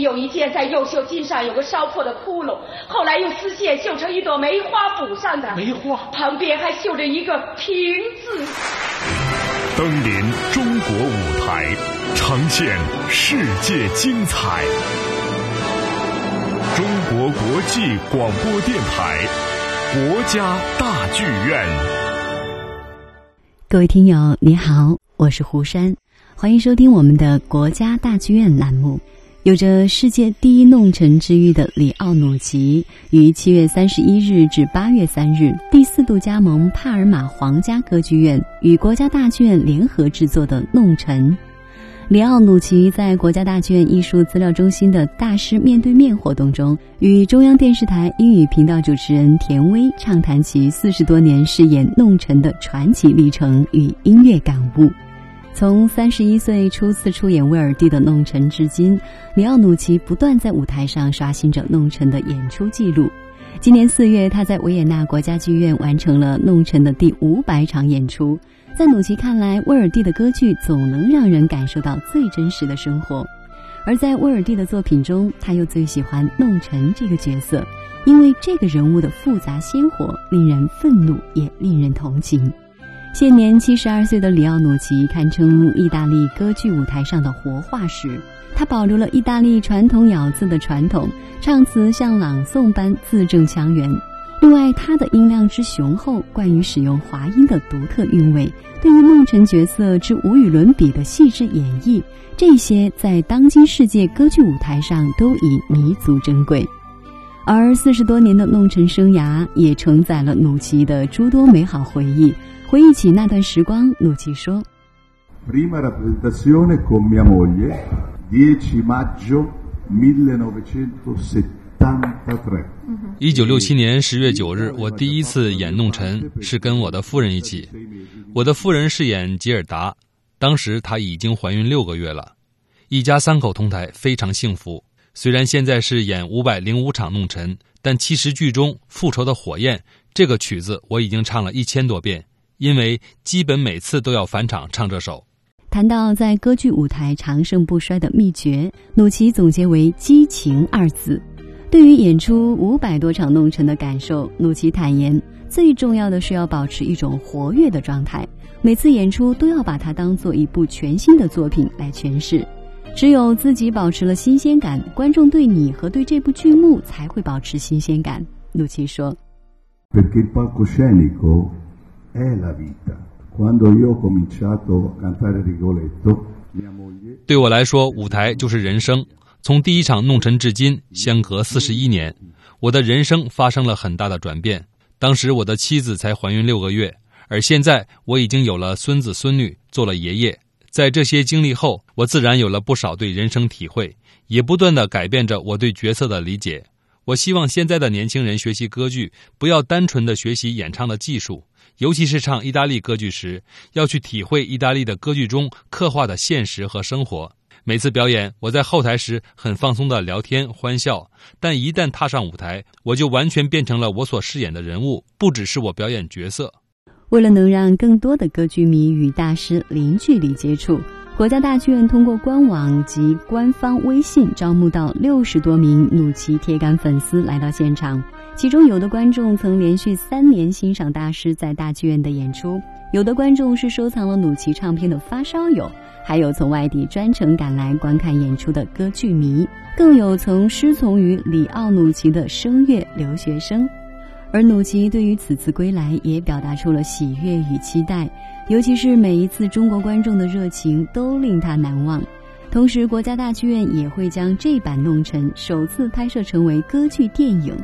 有一件在右袖襟上有个烧破的窟窿，后来用丝线绣成一朵梅花补上的。梅花旁边还绣着一个平字。登临中国舞台，呈现世界精彩。中国国际广播电台，国家大剧院。各位听友，你好，我是胡山。欢迎收听我们的国家大剧院栏目。有着世界第一弄臣之誉的里奥努奇，于七月三十一日至八月三日第四度加盟帕尔马皇家歌剧院，与国家大剧院联合制作的《弄臣》。里奥努奇在国家大剧院艺术资料中心的大师面对面活动中，与中央电视台英语频道主持人田薇畅谈其四十多年饰演弄臣的传奇历程与音乐感悟。从三十一岁初次出演威尔第的《弄臣》至今，里奥努奇不断在舞台上刷新着《弄臣》的演出记录。今年四月，他在维也纳国家剧院完成了《弄臣》的第五百场演出。在努奇看来，威尔第的歌剧总能让人感受到最真实的生活，而在威尔第的作品中，他又最喜欢弄臣这个角色，因为这个人物的复杂鲜活，令人愤怒，也令人同情。现年七十二岁的里奥努奇堪称意大利歌剧舞台上的活化石。他保留了意大利传统咬字的传统，唱词像朗诵般字正腔圆。另外，他的音量之雄厚，惯于使用滑音的独特韵味，对于梦辰角色之无与伦比的细致演绎，这些在当今世界歌剧舞台上都已弥足珍贵。而四十多年的弄臣生涯，也承载了努奇的诸多美好回忆。回忆起那段时光，努奇说：“Prima rappresentazione con mia moglie, dieci maggio millenovecentosettantatré。一九六七年十月九日，我第一次演弄臣是跟我的夫人一起。我的夫人饰演吉尔达，当时她已经怀孕六个月了，一家三口同台，非常幸福。虽然现在是演五百零五场弄臣，但其实剧中《复仇的火焰》这个曲子我已经唱了一千多遍。”因为基本每次都要返场唱这首。谈到在歌剧舞台长盛不衰的秘诀，努奇总结为“激情”二字。对于演出五百多场弄臣的感受，努奇坦言，最重要的是要保持一种活跃的状态，每次演出都要把它当做一部全新的作品来诠释。只有自己保持了新鲜感，观众对你和对这部剧目才会保持新鲜感。努奇说。对我来说，舞台就是人生。从第一场弄臣至今，相隔四十一年，我的人生发生了很大的转变。当时我的妻子才怀孕六个月，而现在我已经有了孙子孙女，做了爷爷。在这些经历后，我自然有了不少对人生体会，也不断的改变着我对角色的理解。我希望现在的年轻人学习歌剧，不要单纯的学习演唱的技术。尤其是唱意大利歌剧时，要去体会意大利的歌剧中刻画的现实和生活。每次表演，我在后台时很放松的聊天欢笑，但一旦踏上舞台，我就完全变成了我所饰演的人物，不只是我表演角色。为了能让更多的歌剧迷与大师零距离接触。国家大剧院通过官网及官方微信招募到六十多名努奇铁杆粉丝来到现场，其中有的观众曾连续三年欣赏大师在大剧院的演出，有的观众是收藏了努奇唱片的发烧友，还有从外地专程赶来观看演出的歌剧迷，更有曾师从于里奥努奇的声乐留学生。而努奇对于此次归来也表达出了喜悦与期待。尤其是每一次中国观众的热情都令他难忘，同时国家大剧院也会将这版《弄臣》首次拍摄成为歌剧电影，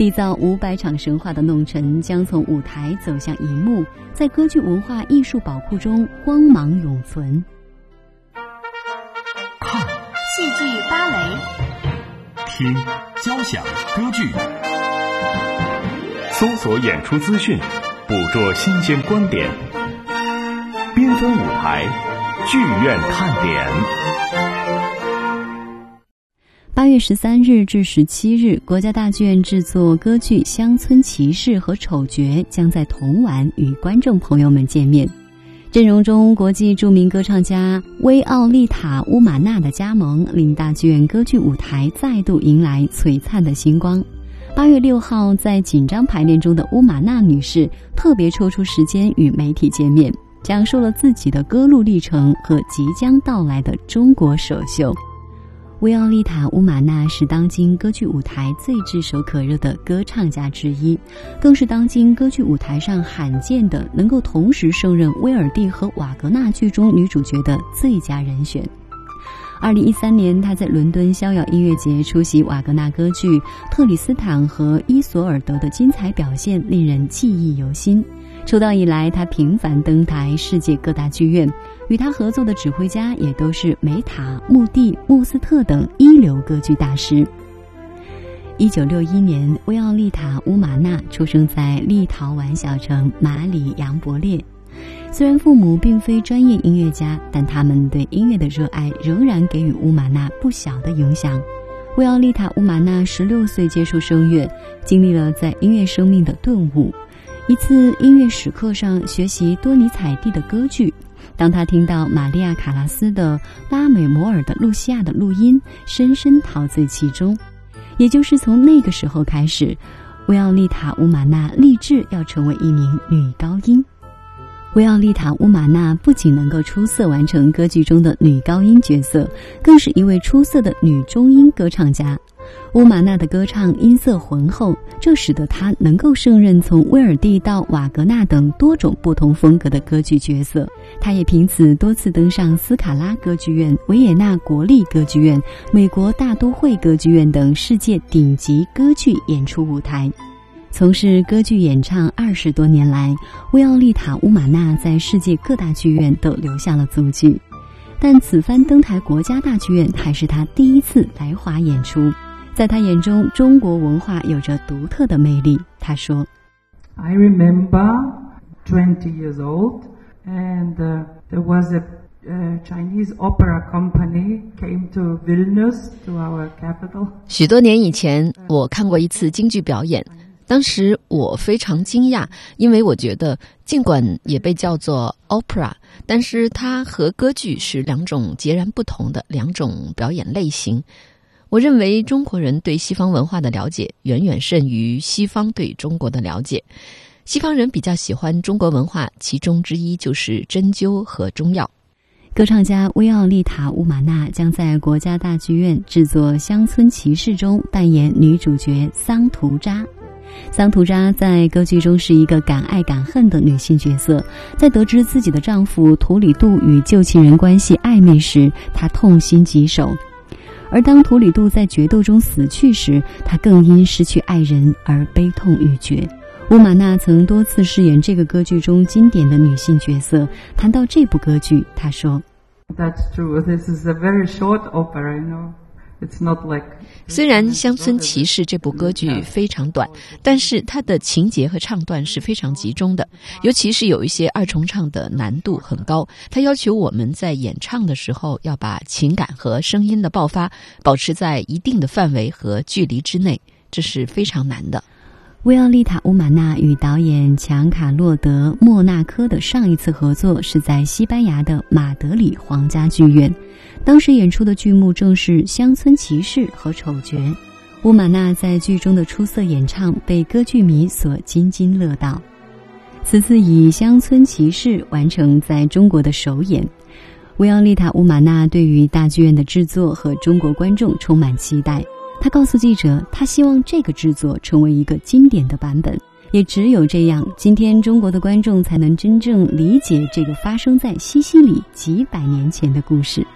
缔造五百场神话的《弄臣》将从舞台走向荧幕，在歌剧文化艺术宝库中光芒永存。看戏剧芭蕾，听交响歌剧，搜索演出资讯，捕捉新鲜观点。缤纷舞台，剧院看点。八月十三日至十七日，国家大剧院制作歌剧《乡村骑士》和《丑角》将在铜晚与观众朋友们见面。阵容中国际著名歌唱家薇奥利塔·乌玛纳的加盟，令大剧院歌剧舞台再度迎来璀璨的星光。八月六号，在紧张排练中的乌玛纳女士特别抽出时间与媒体见面，讲述了自己的歌路历程和即将到来的中国首秀。维奥利塔·乌玛纳是当今歌剧舞台最炙手可热的歌唱家之一，更是当今歌剧舞台上罕见的能够同时胜任威尔第和瓦格纳剧中女主角的最佳人选。二零一三年，他在伦敦逍遥音乐节出席瓦格纳歌剧《特里斯坦和伊索尔德》的精彩表现，令人记忆犹新。出道以来，他频繁登台世界各大剧院。与他合作的指挥家也都是梅塔、穆蒂、穆斯特等一流歌剧大师。一九六一年，维奥利塔·乌玛纳出生在立陶宛小城马里扬博列。虽然父母并非专业音乐家，但他们对音乐的热爱仍然给予乌玛纳不小的影响。维奥利塔·乌玛纳十六岁接触声乐，经历了在音乐生命的顿悟。一次音乐史课上学习多尼采蒂的歌剧。当他听到玛利亚·卡拉斯的《拉美摩尔的露西亚》的录音，深深陶醉其中。也就是从那个时候开始，维奥利塔·乌玛纳立志要成为一名女高音。维奥利塔·乌玛纳不仅能够出色完成歌剧中的女高音角色，更是一位出色的女中音歌唱家。乌玛纳的歌唱音色浑厚，这使得她能够胜任从威尔第到瓦格纳等多种不同风格的歌剧角色。她也凭此多次登上斯卡拉歌剧院、维也纳国立歌剧院、美国大都会歌剧院等世界顶级歌剧演出舞台。从事歌剧演唱二十多年来，维奥利塔·乌玛纳在世界各大剧院都留下了足迹。但此番登台国家大剧院还是他第一次来华演出。在他眼中，中国文化有着独特的魅力。他说：“I remember twenty years old, and there was a Chinese opera company came to Vilnius, to our capital。”许多年以前，我看过一次京剧表演。当时我非常惊讶，因为我觉得，尽管也被叫做 opera，但是它和歌剧是两种截然不同的两种表演类型。我认为中国人对西方文化的了解远远胜于西方对中国的了解。西方人比较喜欢中国文化，其中之一就是针灸和中药。歌唱家威奥利塔·乌玛纳将在国家大剧院制作《乡村骑士》中扮演女主角桑图扎。桑图扎在歌剧中是一个敢爱敢恨的女性角色。在得知自己的丈夫图里杜与旧情人关系暧昧时，她痛心疾首。而当图里杜在决斗中死去时，他更因失去爱人而悲痛欲绝。乌玛娜曾多次饰演这个歌剧中经典的女性角色。谈到这部歌剧，她说：“That's true. This is a very short opera, you know.” It's not like 虽然《乡村骑士》这部歌剧非常短，但是它的情节和唱段是非常集中的，尤其是有一些二重唱的难度很高。它要求我们在演唱的时候要把情感和声音的爆发保持在一定的范围和距离之内，这是非常难的。维奥利塔·乌玛纳与导演强卡洛德·莫纳科的上一次合作是在西班牙的马德里皇家剧院。当时演出的剧目正是《乡村骑士》和《丑角》，乌玛纳在剧中的出色演唱被歌剧迷所津津乐道。此次以《乡村骑士》完成在中国的首演，维奥利塔·乌玛纳对于大剧院的制作和中国观众充满期待。他告诉记者，他希望这个制作成为一个经典的版本，也只有这样，今天中国的观众才能真正理解这个发生在西西里几百年前的故事。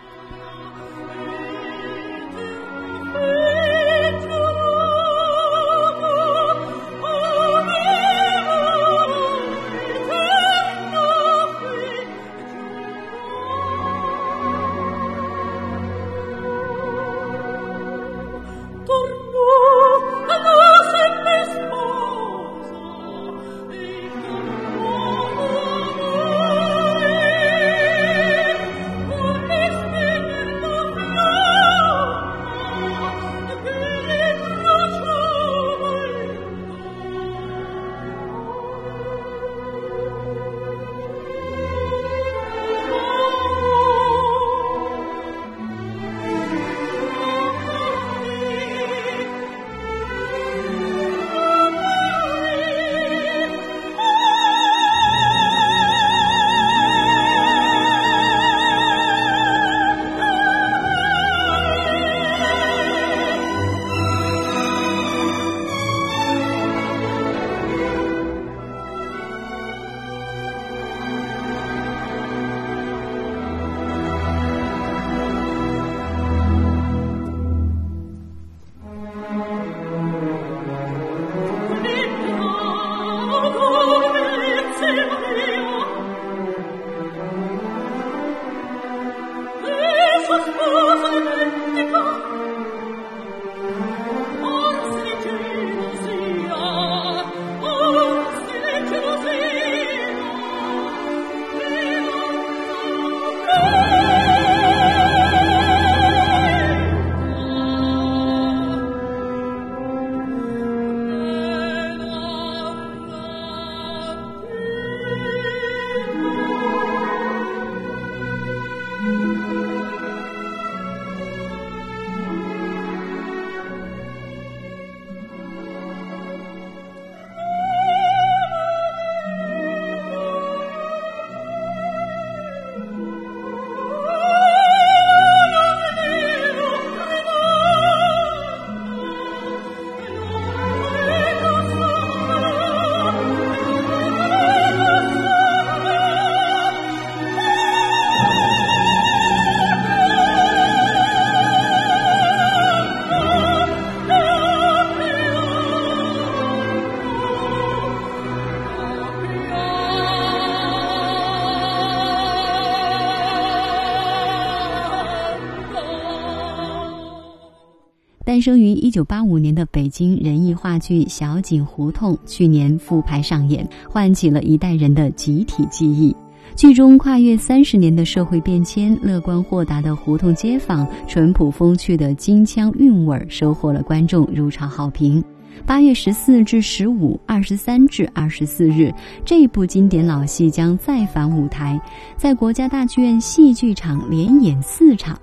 一九八五年的北京人艺话剧《小井胡同》去年复排上演，唤起了一代人的集体记忆。剧中跨越三十年的社会变迁，乐观豁达的胡同街坊，淳朴风趣的京腔韵味儿，收获了观众如潮好评。八月十四至十五、二十三至二十四日，这部经典老戏将再返舞台，在国家大剧院戏剧场连演四场。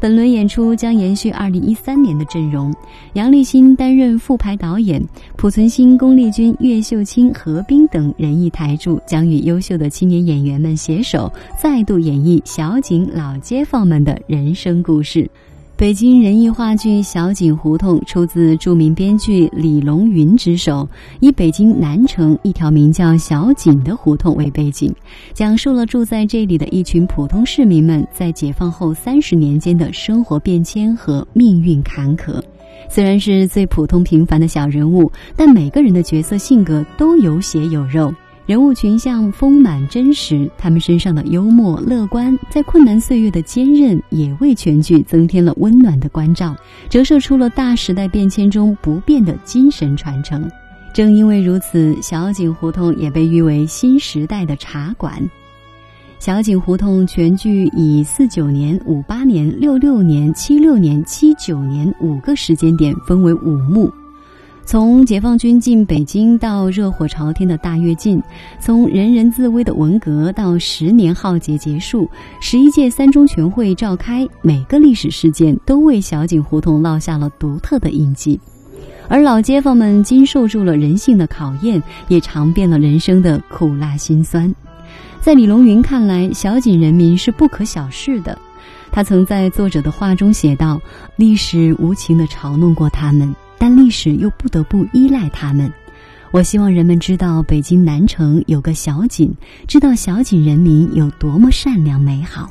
本轮演出将延续二零一三年的阵容，杨立新担任副排导演，濮存昕、龚丽君、岳秀清、何冰等人艺台柱将与优秀的青年演员们携手，再度演绎小井老街坊们的人生故事。北京人艺话剧《小井胡同》出自著名编剧李龙云之手，以北京南城一条名叫小井的胡同为背景，讲述了住在这里的一群普通市民们在解放后三十年间的生活变迁和命运坎坷。虽然是最普通平凡的小人物，但每个人的角色性格都有血有肉。人物群像丰满真实，他们身上的幽默乐观，在困难岁月的坚韧，也为全剧增添了温暖的关照，折射出了大时代变迁中不变的精神传承。正因为如此，小井胡同也被誉为新时代的茶馆。小井胡同全剧以四九年、五八年、六六年、七六年、七九年五个时间点分为五幕。从解放军进北京到热火朝天的大跃进，从人人自危的文革到十年浩劫结束，十一届三中全会召开，每个历史事件都为小井胡同烙下了独特的印记。而老街坊们经受住了人性的考验，也尝遍了人生的苦辣辛酸。在李龙云看来，小井人民是不可小视的。他曾在作者的话中写道：“历史无情地嘲弄过他们。”但历史又不得不依赖他们。我希望人们知道北京南城有个小井，知道小井人民有多么善良美好。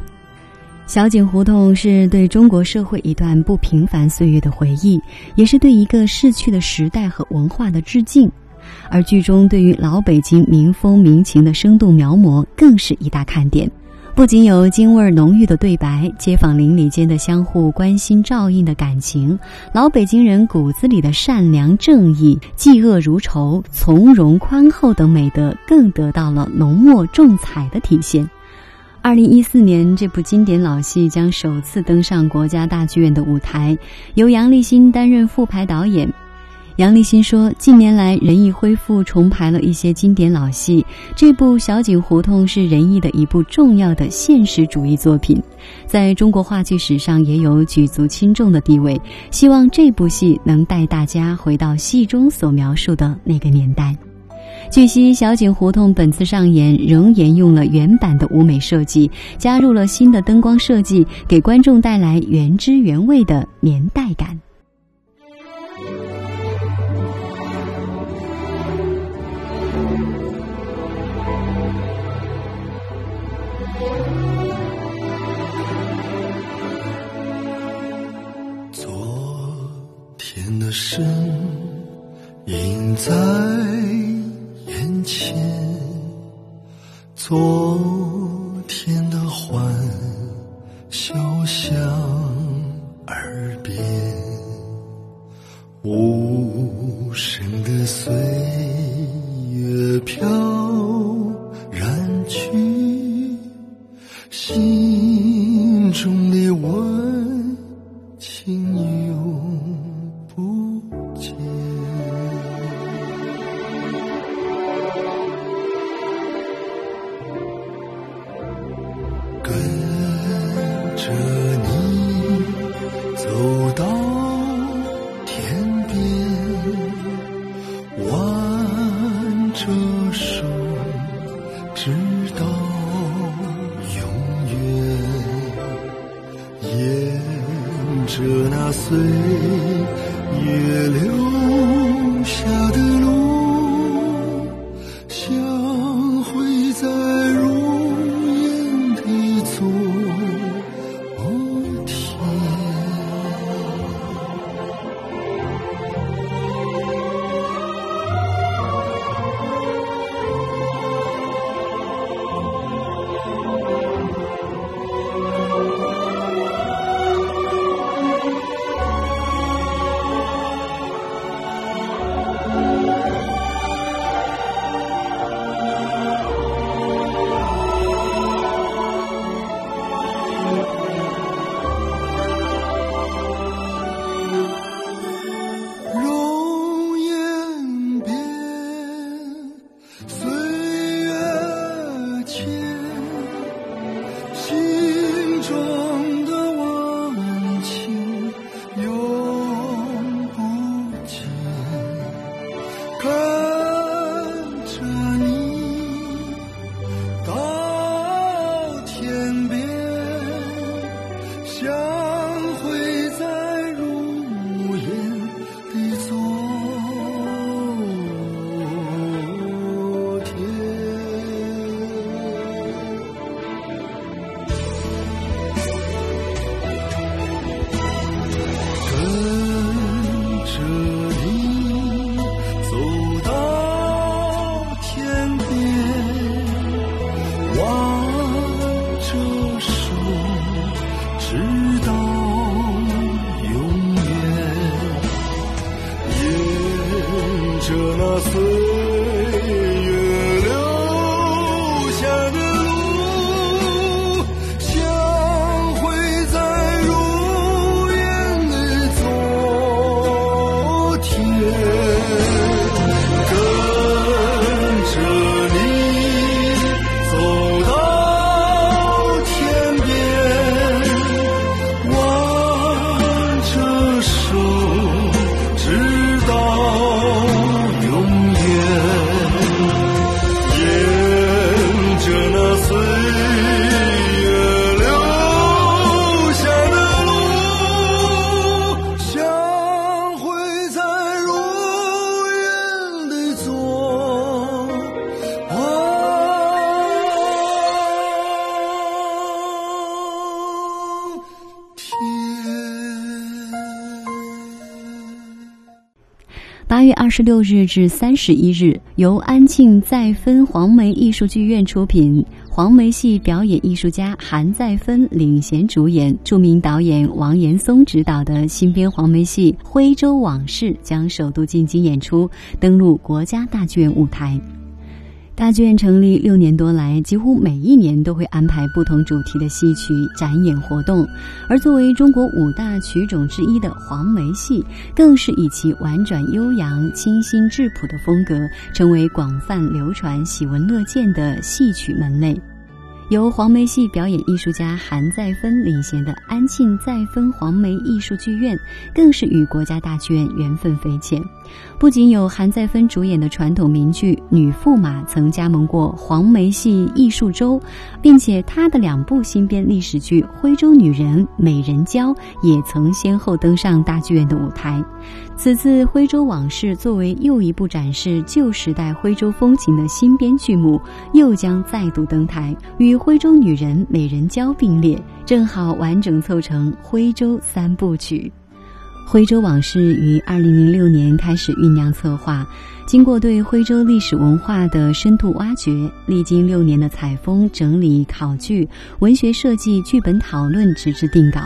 小井胡同是对中国社会一段不平凡岁月的回忆，也是对一个逝去的时代和文化的致敬。而剧中对于老北京民风民情的生动描摹，更是一大看点。不仅有京味浓郁的对白，街坊邻里间的相互关心照应的感情，老北京人骨子里的善良正义、嫉恶如仇、从容宽厚等美德，更得到了浓墨重彩的体现。二零一四年，这部经典老戏将首次登上国家大剧院的舞台，由杨立新担任副排导演。杨立新说：“近年来，人艺恢复重排了一些经典老戏。这部《小井胡同》是人艺的一部重要的现实主义作品，在中国话剧史上也有举足轻重的地位。希望这部戏能带大家回到戏中所描述的那个年代。”据悉，《小井胡同》本次上演仍沿用了原版的舞美设计，加入了新的灯光设计，给观众带来原汁原味的年代感。的身影在眼前，做月二十六日至三十一日，由安庆再分黄梅艺术剧院出品，黄梅戏表演艺术家韩再芬领衔主演，著名导演王岩松执导的新编黄梅戏《徽州往事》将首度进京演出，登陆国家大剧院舞台。大剧院成立六年多来，几乎每一年都会安排不同主题的戏曲展演活动。而作为中国五大曲种之一的黄梅戏，更是以其婉转悠扬、清新质朴的风格，成为广泛流传、喜闻乐见的戏曲门类。由黄梅戏表演艺术家韩再芬领衔的安庆再芬黄梅艺术剧院，更是与国家大剧院缘分匪浅。不仅有韩再芬主演的传统名剧《女驸马》曾加盟过黄梅戏艺术周，并且她的两部新编历史剧《徽州女人》《美人娇》也曾先后登上大剧院的舞台。此次《徽州往事》作为又一部展示旧时代徽州风情的新编剧目，又将再度登台，与《徽州女人》《美人娇》并列，正好完整凑成徽州三部曲。《徽州往事》于二零零六年开始酝酿策划，经过对徽州历史文化的深度挖掘，历经六年的采风、整理、考据、文学设计、剧本讨论，直至定稿。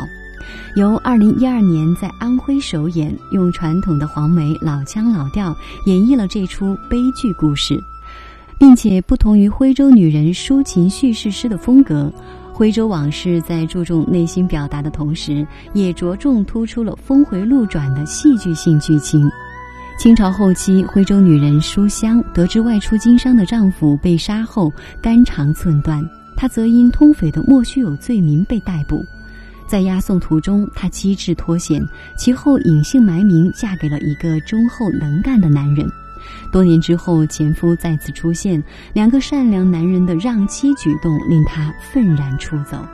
由二零一二年在安徽首演，用传统的黄梅老腔老调演绎了这出悲剧故事，并且不同于徽州女人抒情叙事诗的风格。徽州往事在注重内心表达的同时，也着重突出了峰回路转的戏剧性剧情。清朝后期，徽州女人书香得知外出经商的丈夫被杀后肝肠寸断，她则因通匪的莫须有罪名被逮捕。在押送途中，她机智脱险，其后隐姓埋名，嫁给了一个忠厚能干的男人。多年之后，前夫再次出现，两个善良男人的让妻举动令她愤然出走。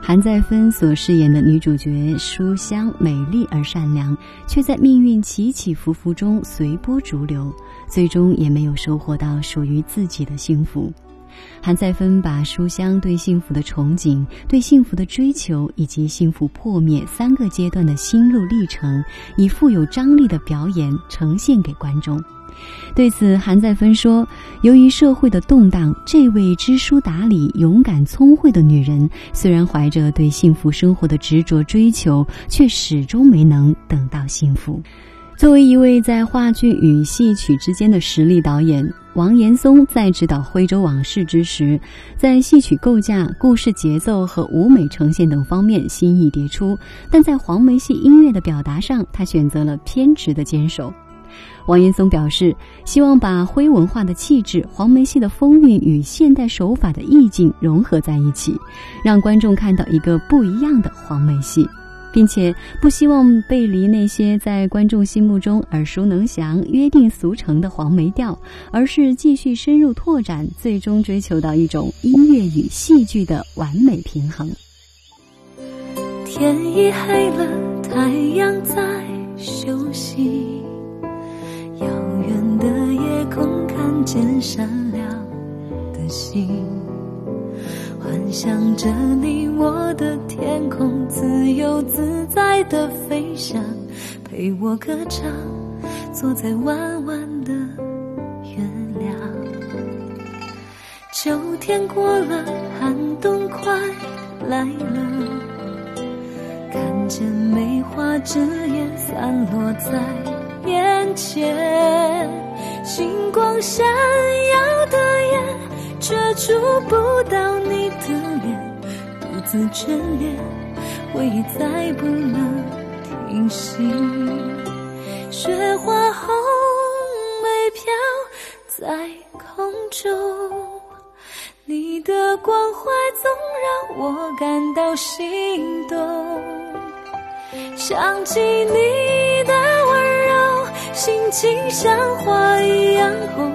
韩再芬所饰演的女主角书香美丽而善良，却在命运起起伏伏中随波逐流，最终也没有收获到属于自己的幸福。韩再芬把书香对幸福的憧憬、对幸福的追求以及幸福破灭三个阶段的心路历程，以富有张力的表演呈现给观众。对此，韩再芬说：“由于社会的动荡，这位知书达理、勇敢聪慧的女人，虽然怀着对幸福生活的执着追求，却始终没能等到幸福。”作为一位在话剧与戏曲之间的实力导演，王岩松在指导《徽州往事》之时，在戏曲构架、故事节奏和舞美呈现等方面新意迭出，但在黄梅戏音乐的表达上，他选择了偏执的坚守。王岩松表示，希望把徽文化的气质、黄梅戏的风韵与现代手法的意境融合在一起，让观众看到一个不一样的黄梅戏。并且不希望背离那些在观众心目中耳熟能详、约定俗成的黄梅调，而是继续深入拓展，最终追求到一种音乐与戏剧的完美平衡。天已黑了，太阳在休息，遥远的夜空看见闪亮的星。幻想着你我的天空，自由自在的飞翔，陪我歌唱，坐在弯弯的月亮。秋天过了，寒冬快来了，看见梅花枝叶散落在眼前，星光闪耀的眼，却触不到你的脸，独自眷恋，回忆再不能停息。雪花红梅飘在空中。你的关怀总让我感到心动，想起你，心情像花一样红。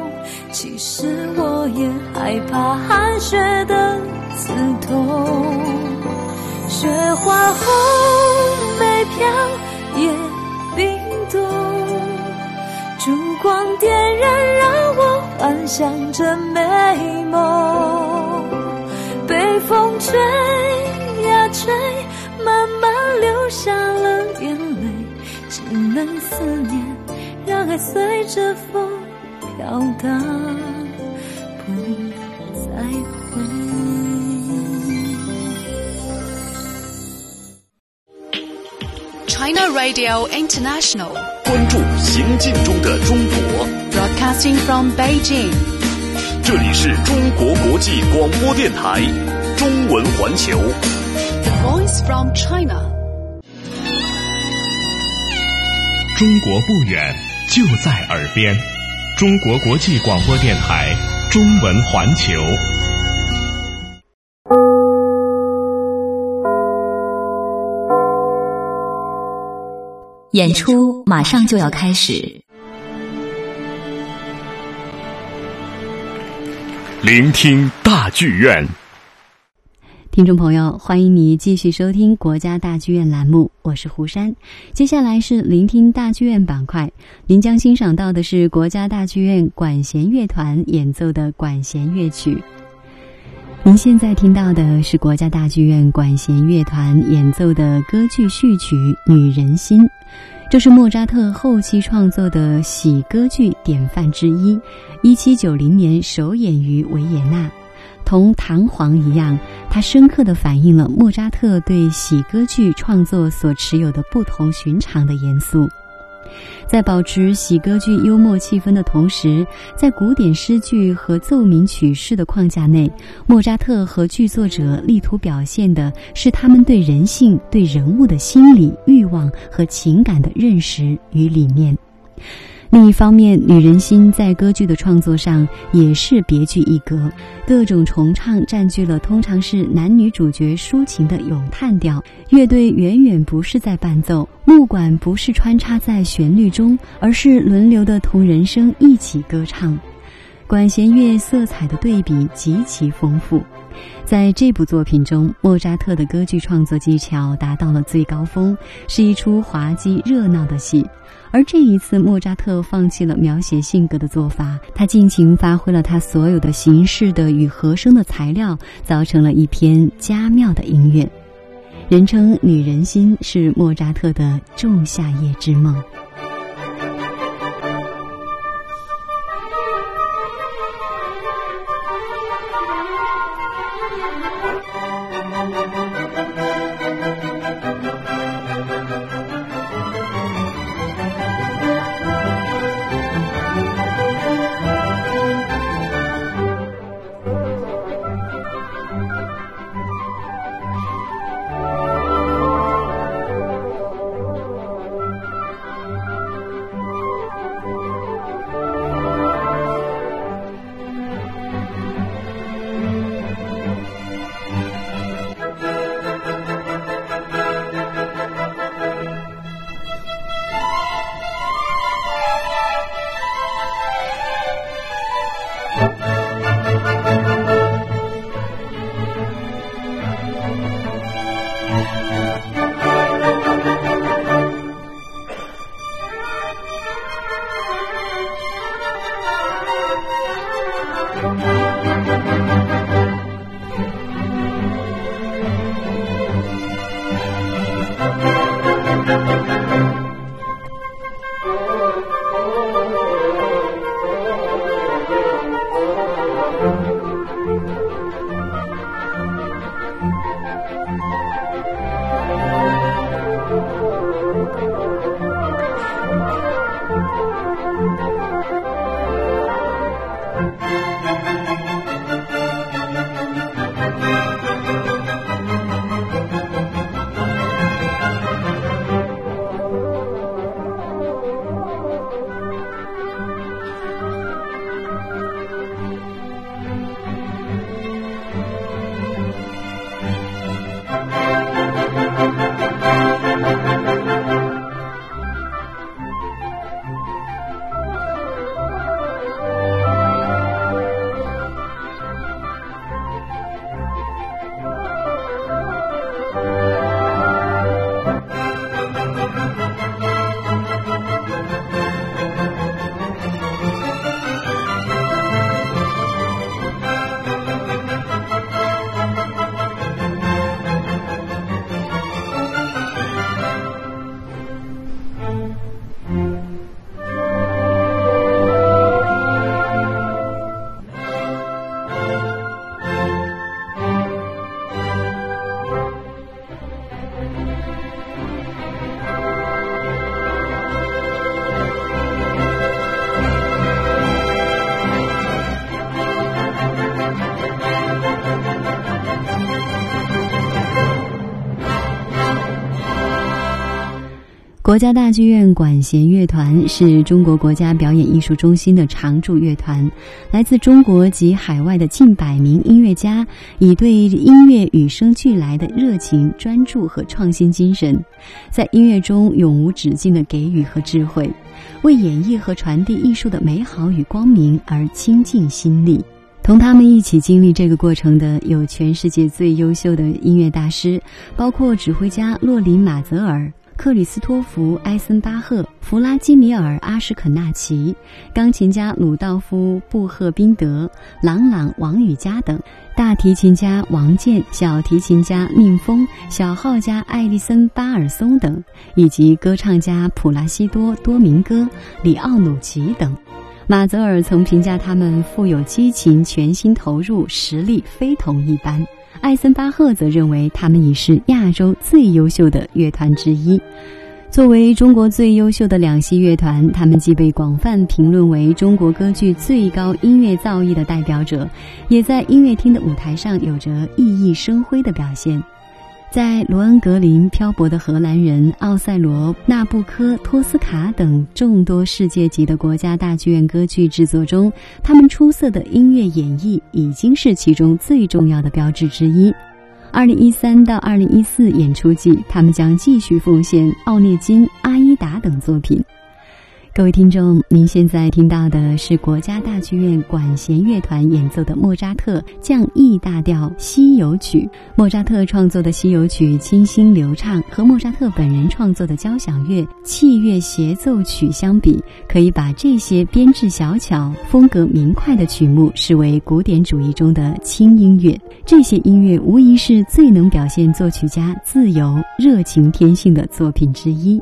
其实我也害怕寒雪的刺痛，雪花红梅飘也冰冻，烛光点燃，让我幻想着美梦。被风吹呀吹，慢慢流下了眼泪，只能思念，让爱随着风飘荡，不再回。China Radio International，关注行进中的中国，Broadcasting from Beijing，这里是中国国际广播电台。中文环球，The Voice from China。中国不远，就在耳边。中国国际广播电台中文环球。演出马上就要开始，聆听大剧院。听众朋友，欢迎你继续收听国家大剧院栏目，我是胡山。接下来是聆听大剧院板块，您将欣赏到的是国家大剧院管弦乐团演奏的管弦乐曲。您现在听到的是国家大剧院管弦乐团演奏的歌剧序曲《女人心》，这是莫扎特后期创作的喜歌剧典范之一，一七九零年首演于维也纳。同《弹簧》一样，它深刻地反映了莫扎特对喜歌剧创作所持有的不同寻常的严肃。在保持喜歌剧幽默气氛的同时，在古典诗句和奏鸣曲式的框架内，莫扎特和剧作者力图表现的是他们对人性、对人物的心理、欲望和情感的认识与理念。另一方面，《女人心》在歌剧的创作上也是别具一格，各种重唱占据了通常是男女主角抒情的咏叹调，乐队远远不是在伴奏，木管不是穿插在旋律中，而是轮流的同人声一起歌唱，管弦乐色彩的对比极其丰富。在这部作品中，莫扎特的歌剧创作技巧达到了最高峰，是一出滑稽热闹的戏。而这一次莫扎特放弃了描写性格的做法，他尽情发挥了他所有的形式的与和声的材料，造成了一篇佳妙的音乐，人称女人心是莫扎特的仲夏夜之梦。国家大剧院管弦乐团是中国国家表演艺术中心的常驻乐团，来自中国及海外的近百名音乐家，以对音乐与生俱来的热情、专注和创新精神，在音乐中永无止境的给予和智慧，为演绎和传递艺术的美好与光明而倾尽心力。同他们一起经历这个过程的有全世界最优秀的音乐大师，包括指挥家洛林·马泽尔。克里斯托弗·埃森巴赫、弗拉基米尔·阿什肯纳奇、钢琴家鲁道夫·布赫宾德、朗朗·王羽佳等，大提琴家王健、小提琴家宁峰、小号家艾丽森·巴尔松等，以及歌唱家普拉西多·多明戈、里奥努奇等。马泽尔曾评价他们富有激情、全心投入、实力非同一般。艾森巴赫则认为他们已是亚洲最优秀的乐团之一。作为中国最优秀的两栖乐团，他们既被广泛评论为中国歌剧最高音乐造诣的代表者，也在音乐厅的舞台上有着熠熠生辉的表现。在罗恩格林、漂泊的荷兰人、奥赛罗、纳布科、托斯卡等众多世界级的国家大剧院歌剧制作中，他们出色的音乐演绎已经是其中最重要的标志之一。二零一三到二零一四演出季，他们将继续奉献《奥涅金》《阿依达》等作品。各位听众，您现在听到的是国家大剧院管弦乐团演奏的莫扎特降 E 大调西游曲。莫扎特创作的西游曲清新流畅，和莫扎特本人创作的交响乐器乐协奏曲相比，可以把这些编制小巧、风格明快的曲目视为古典主义中的轻音乐。这些音乐无疑是最能表现作曲家自由、热情天性的作品之一。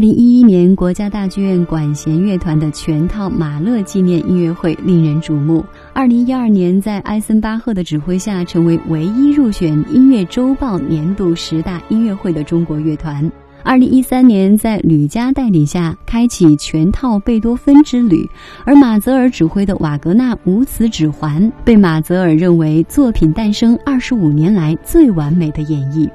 零一一年，国家大剧院管弦乐团的全套马勒纪念音乐会令人瞩目。二零一二年，在埃森巴赫的指挥下，成为唯一入选《音乐周报》年度十大音乐会的中国乐团。二零一三年，在吕嘉带领下，开启全套贝多芬之旅，而马泽尔指挥的瓦格纳无词指环被马泽尔认为作品诞生二十五年来最完美的演绎。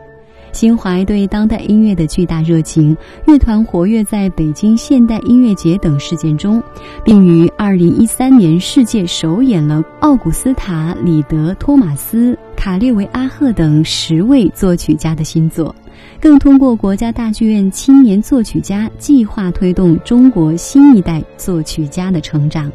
心怀对当代音乐的巨大热情，乐团活跃在北京现代音乐节等事件中，并于二零一三年世界首演了奥古斯塔、里德、托马斯、卡列维阿赫等十位作曲家的新作，更通过国家大剧院青年作曲家计划推动中国新一代作曲家的成长。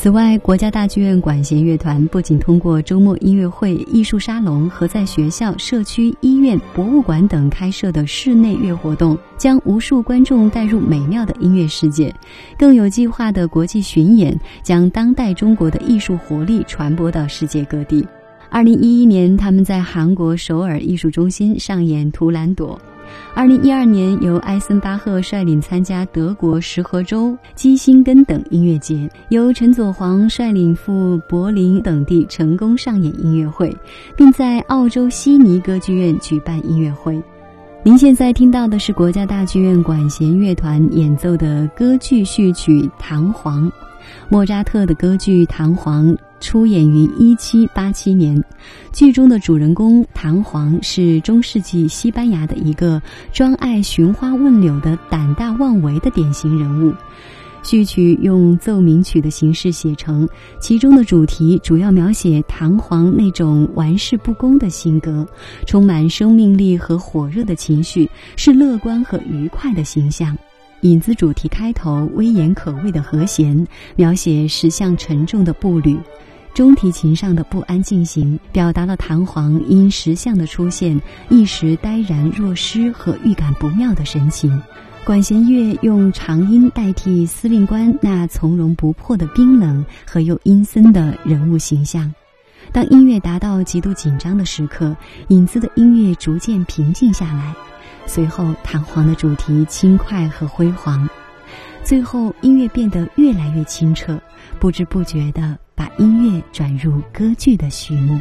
此外，国家大剧院管弦乐团不仅通过周末音乐会、艺术沙龙和在学校、社区、医院、博物馆等开设的室内乐活动，将无数观众带入美妙的音乐世界，更有计划的国际巡演，将当代中国的艺术活力传播到世界各地。二零一一年，他们在韩国首尔艺术中心上演《图兰朵》。二零一二年，由埃森巴赫率领参加德国石河州、基辛根等音乐节，由陈佐煌率领赴柏林等地成功上演音乐会，并在澳洲悉尼歌剧院举办音乐会。您现在听到的是国家大剧院管弦乐团演奏的歌剧序曲《弹簧》，莫扎特的歌剧《弹簧》。出演于一七八七年，剧中的主人公弹簧是中世纪西班牙的一个专爱寻花问柳的胆大妄为的典型人物。序曲用奏鸣曲的形式写成，其中的主题主要描写弹簧那种玩世不恭的性格，充满生命力和火热的情绪，是乐观和愉快的形象。引子主题开头威严可畏的和弦，描写石像沉重的步履。中提琴上的不安进行，表达了弹簧因石像的出现一时呆然若失和预感不妙的神情。管弦乐用长音代替司令官那从容不迫的冰冷和又阴森的人物形象。当音乐达到极度紧张的时刻，影子的音乐逐渐平静下来，随后弹簧的主题轻快和辉煌，最后音乐变得越来越清澈，不知不觉的。把音乐转入歌剧的序幕。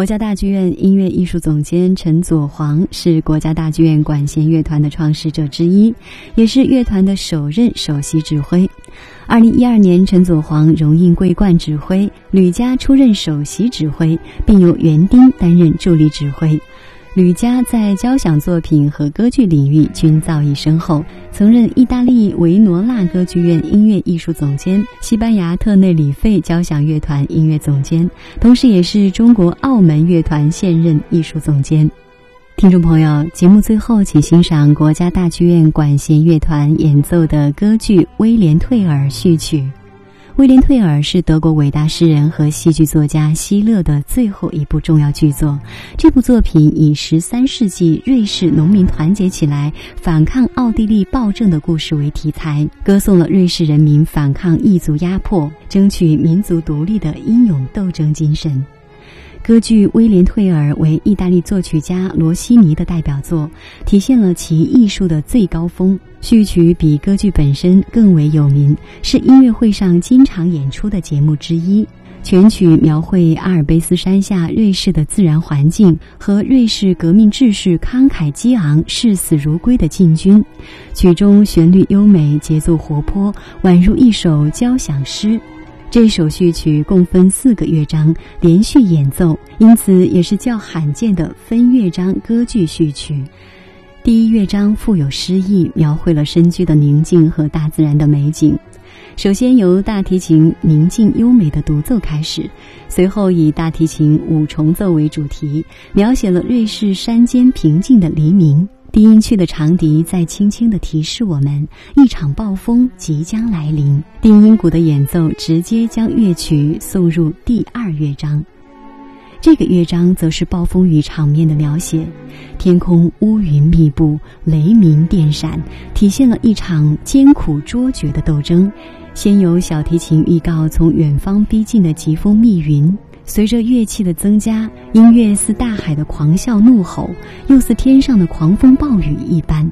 国家大剧院音乐艺术总监陈佐煌是国家大剧院管弦乐团的创始者之一，也是乐团的首任首席指挥。二零一二年，陈佐煌荣膺桂冠指挥，吕嘉出任首席指挥，并由园丁担任助理指挥。吕嘉在交响作品和歌剧领域均造诣深厚，曾任意大利维罗纳歌剧院音乐艺术总监、西班牙特内里费交响乐团音乐总监，同时也是中国澳门乐团现任艺术总监。听众朋友，节目最后，请欣赏国家大剧院管弦乐团演奏的歌剧《威廉·退尔》序曲。威廉·退尔是德国伟大诗人和戏剧作家希勒的最后一部重要剧作。这部作品以十三世纪瑞士农民团结起来反抗奥地利暴政的故事为题材，歌颂了瑞士人民反抗异族压迫、争取民族独立的英勇斗争精神。歌剧《威廉·退尔》为意大利作曲家罗西尼的代表作，体现了其艺术的最高峰。序曲比歌剧本身更为有名，是音乐会上经常演出的节目之一。全曲描绘阿尔卑斯山下瑞士的自然环境和瑞士革命志士慷慨激昂、视死如归的进军。曲中旋律优美，节奏活泼，宛如一首交响诗。这首序曲共分四个乐章连续演奏，因此也是较罕见的分乐章歌剧序曲。第一乐章富有诗意，描绘了深居的宁静和大自然的美景。首先由大提琴宁静优美的独奏开始，随后以大提琴五重奏为主题，描写了瑞士山间平静的黎明。低音区的长笛在轻轻地提示我们，一场暴风即将来临。定音鼓的演奏直接将乐曲送入第二乐章。这个乐章则是暴风雨场面的描写，天空乌云密布，雷鸣电闪，体现了一场艰苦卓绝的斗争。先有小提琴预告从远方逼近的疾风密云。随着乐器的增加，音乐似大海的狂笑怒吼，又似天上的狂风暴雨一般。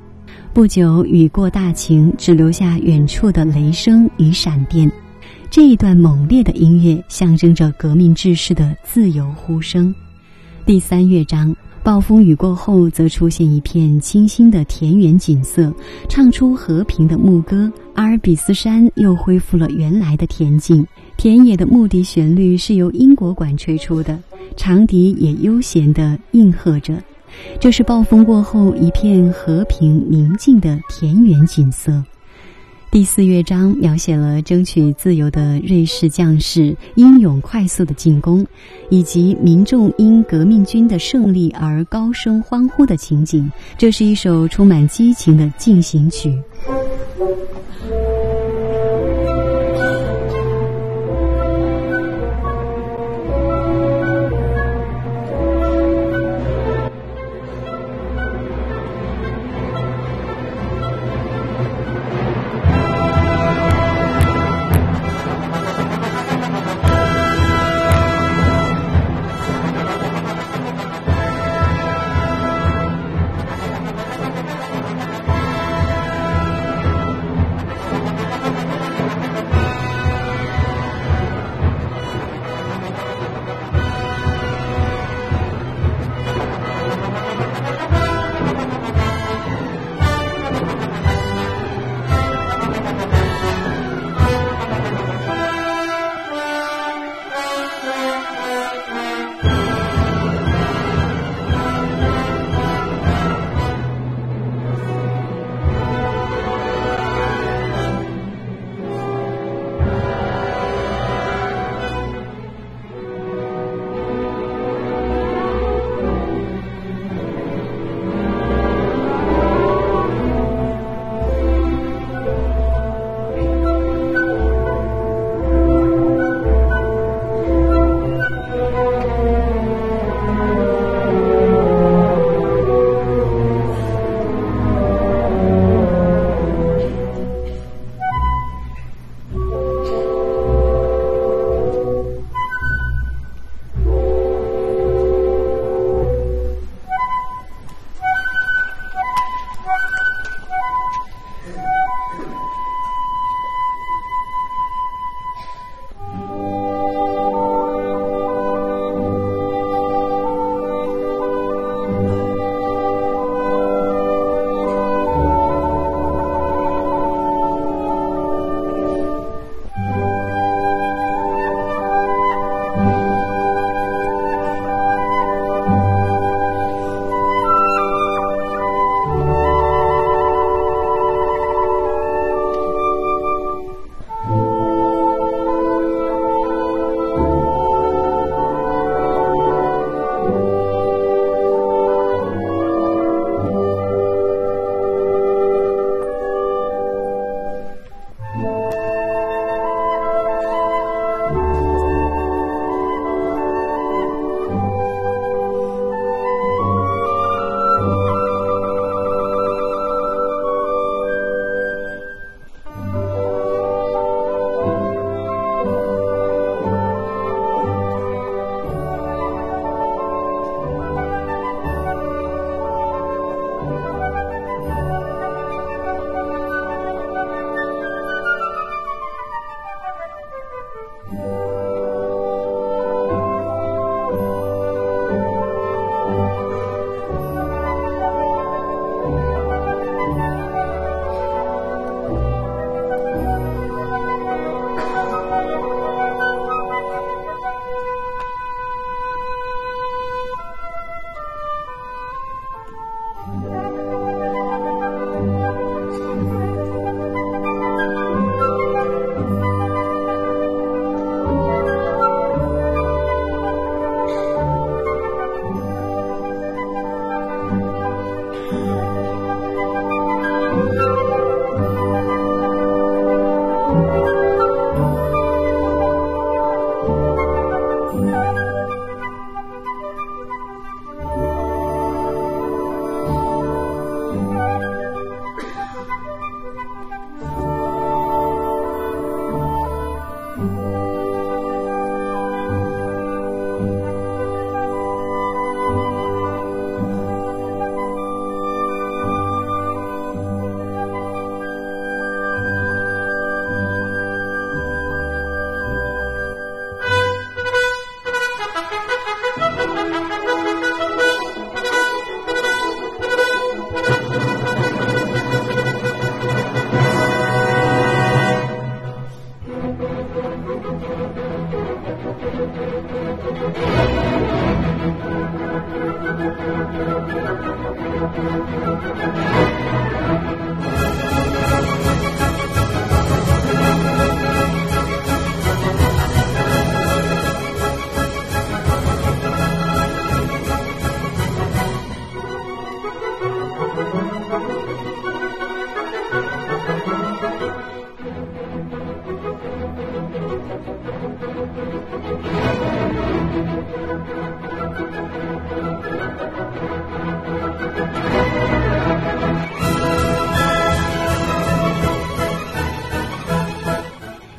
不久，雨过大晴，只留下远处的雷声与闪电。这一段猛烈的音乐象征着革命志士的自由呼声。第三乐章，暴风雨过后，则出现一片清新的田园景色，唱出和平的牧歌。阿尔卑斯山又恢复了原来的恬静。田野的牧笛旋律是由英国管吹出的，长笛也悠闲地应和着。这是暴风过后一片和平宁静的田园景色。第四乐章描写了争取自由的瑞士将士英勇快速的进攻，以及民众因革命军的胜利而高声欢呼的情景。这是一首充满激情的进行曲。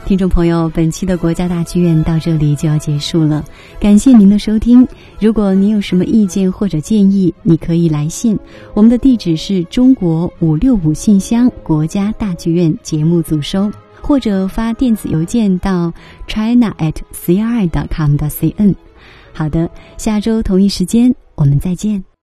听众朋友，本期的国家大剧院到这里就要结束了，感谢您的收听。如果您有什么意见或者建议，你可以来信，我们的地址是中国五六五信箱国家大剧院节目组收，或者发电子邮件到 china at cri dot com 的 cn。好的，下周同一时间我们再见。